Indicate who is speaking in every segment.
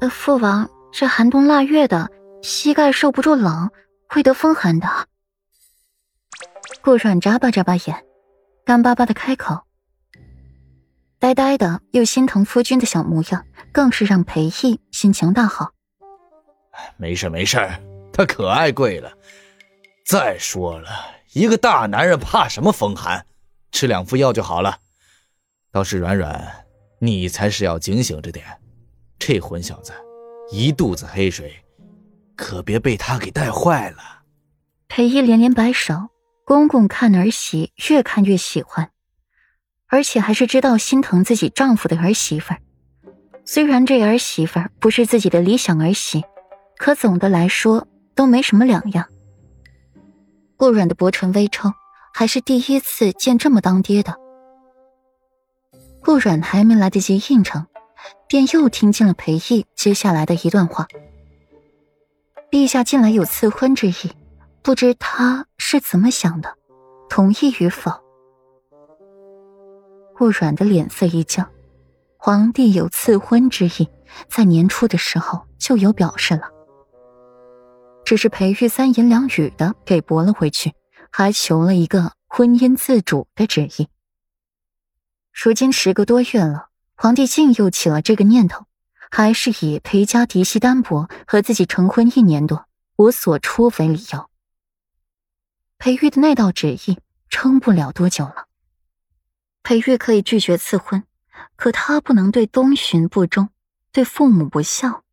Speaker 1: 呃，父王，这寒冬腊月的，膝盖受不住冷，会得风寒的。顾软眨巴眨巴眼，干巴巴的开口。呆呆的又心疼夫君的小模样，更是让裴义心情大好。
Speaker 2: 没事没事，他可爱贵了。再说了，一个大男人怕什么风寒？吃两副药就好了。倒是软软，你才是要警醒着点。这混小子，一肚子黑水，可别被他给带坏了。
Speaker 1: 裴义连连摆手，公公看儿媳越看越喜欢。而且还是知道心疼自己丈夫的儿媳妇儿，虽然这儿媳妇儿不是自己的理想儿媳，可总的来说都没什么两样。顾软的薄唇微抽，还是第一次见这么当爹的。顾软还没来得及应承，便又听见了裴义接下来的一段话：“陛下近来有赐婚之意，不知他是怎么想的，同意与否？”顾软的脸色一僵，皇帝有赐婚之意，在年初的时候就有表示了，只是裴玉三言两语的给驳了回去，还求了一个婚姻自主的旨意。如今时个多月了，皇帝竟又起了这个念头，还是以裴家嫡系单薄和自己成婚一年多无所出为理由。裴玉的那道旨意撑不了多久了。裴玉可以拒绝赐婚，可他不能对东巡不忠，对父母不孝。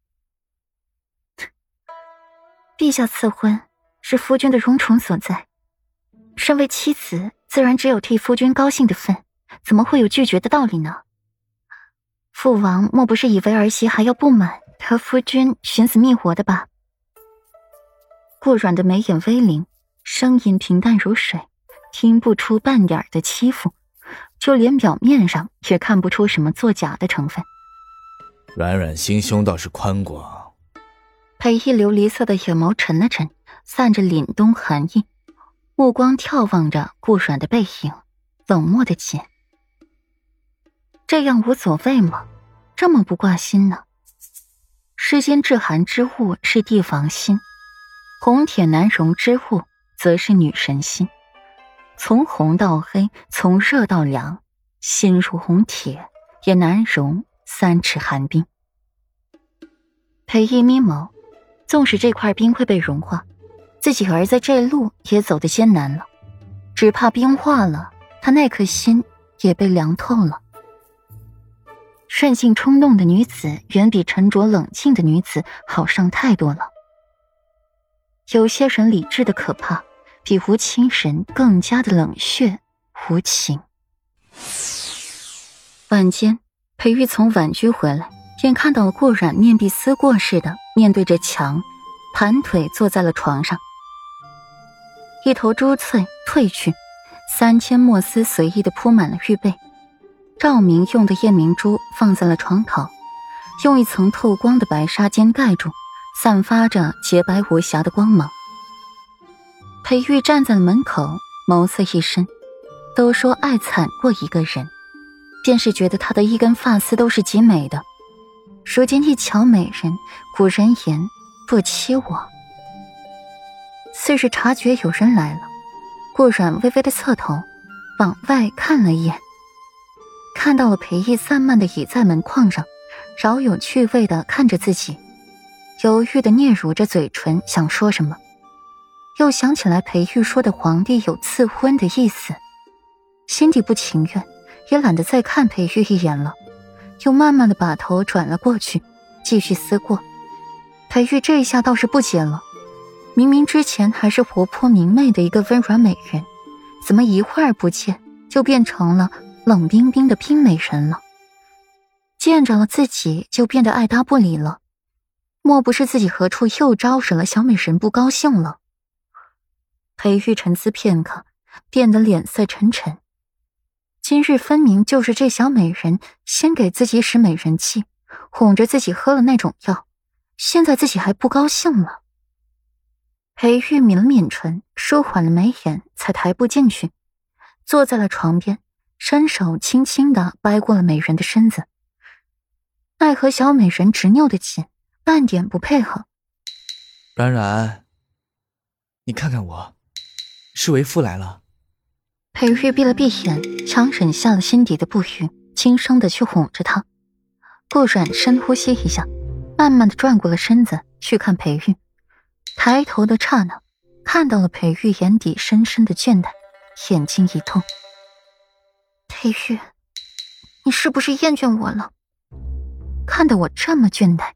Speaker 1: 陛下赐婚是夫君的荣宠所在，身为妻子，自然只有替夫君高兴的份，怎么会有拒绝的道理呢？父王莫不是以为儿媳还要不满，他夫君寻死觅活的吧？顾软的眉眼微灵，声音平淡如水，听不出半点的欺负。就连表面上也看不出什么作假的成分。
Speaker 2: 软软心胸倒是宽广。
Speaker 1: 裴一琉璃色的眼眸沉了沉，散着凛冬寒意，目光眺望着顾软的背影，冷漠的紧。这样无所谓吗？这么不挂心呢？世间至寒之物是帝房心，红铁难容之物则是女神心。从红到黑，从热到凉，心如红铁，也难容三尺寒冰。裴一眯眸，纵使这块冰会被融化，自己儿子这路也走得艰难了，只怕冰化了，他那颗心也被凉透了。任性冲动的女子，远比沉着冷静的女子好上太多了。有些人理智的可怕。比无情人更加的冷血无情。晚间，裴玉从婉居回来，便看到了顾染面壁思过似的面对着墙，盘腿坐在了床上，一头珠翠褪去，三千墨丝随意的铺满了玉背，照明用的夜明珠放在了床头，用一层透光的白纱巾盖住，散发着洁白无瑕的光芒。裴玉站在了门口，眸色一深。都说爱惨过一个人，便是觉得他的一根发丝都是极美的。如今一瞧美人，古人言不欺我。似是察觉有人来了，顾软微微的侧头，往外看了一眼，看到了裴毅散漫的倚在门框上，饶有趣味的看着自己，犹豫的嗫嚅着嘴唇，想说什么。又想起来裴玉说的皇帝有赐婚的意思，心底不情愿，也懒得再看裴玉一眼了，又慢慢的把头转了过去，继续思过。裴玉这一下倒是不解了，明明之前还是活泼明媚的一个温软美人，怎么一会儿不见就变成了冷冰冰的冰美人了？见着了自己就变得爱搭不理了，莫不是自己何处又招惹了小美人不高兴了？裴玉沉思片刻，变得脸色沉沉。今日分明就是这小美人先给自己使美人计，哄着自己喝了那种药，现在自己还不高兴了。裴玉抿了抿唇，舒缓了眉眼，才抬步进去，坐在了床边，伸手轻轻的掰过了美人的身子。奈何小美人执拗的紧，半点不配合。
Speaker 2: 软软，你看看我，是为夫来了。
Speaker 1: 裴玉闭了闭眼，强忍下了心底的不愉，轻声的去哄着她。顾软深呼吸一下，慢慢的转过了身子去看裴玉。抬头的刹那，看到了裴玉眼底深深的倦怠，眼睛一痛。裴玉，你是不是厌倦我了？看得我这么倦怠，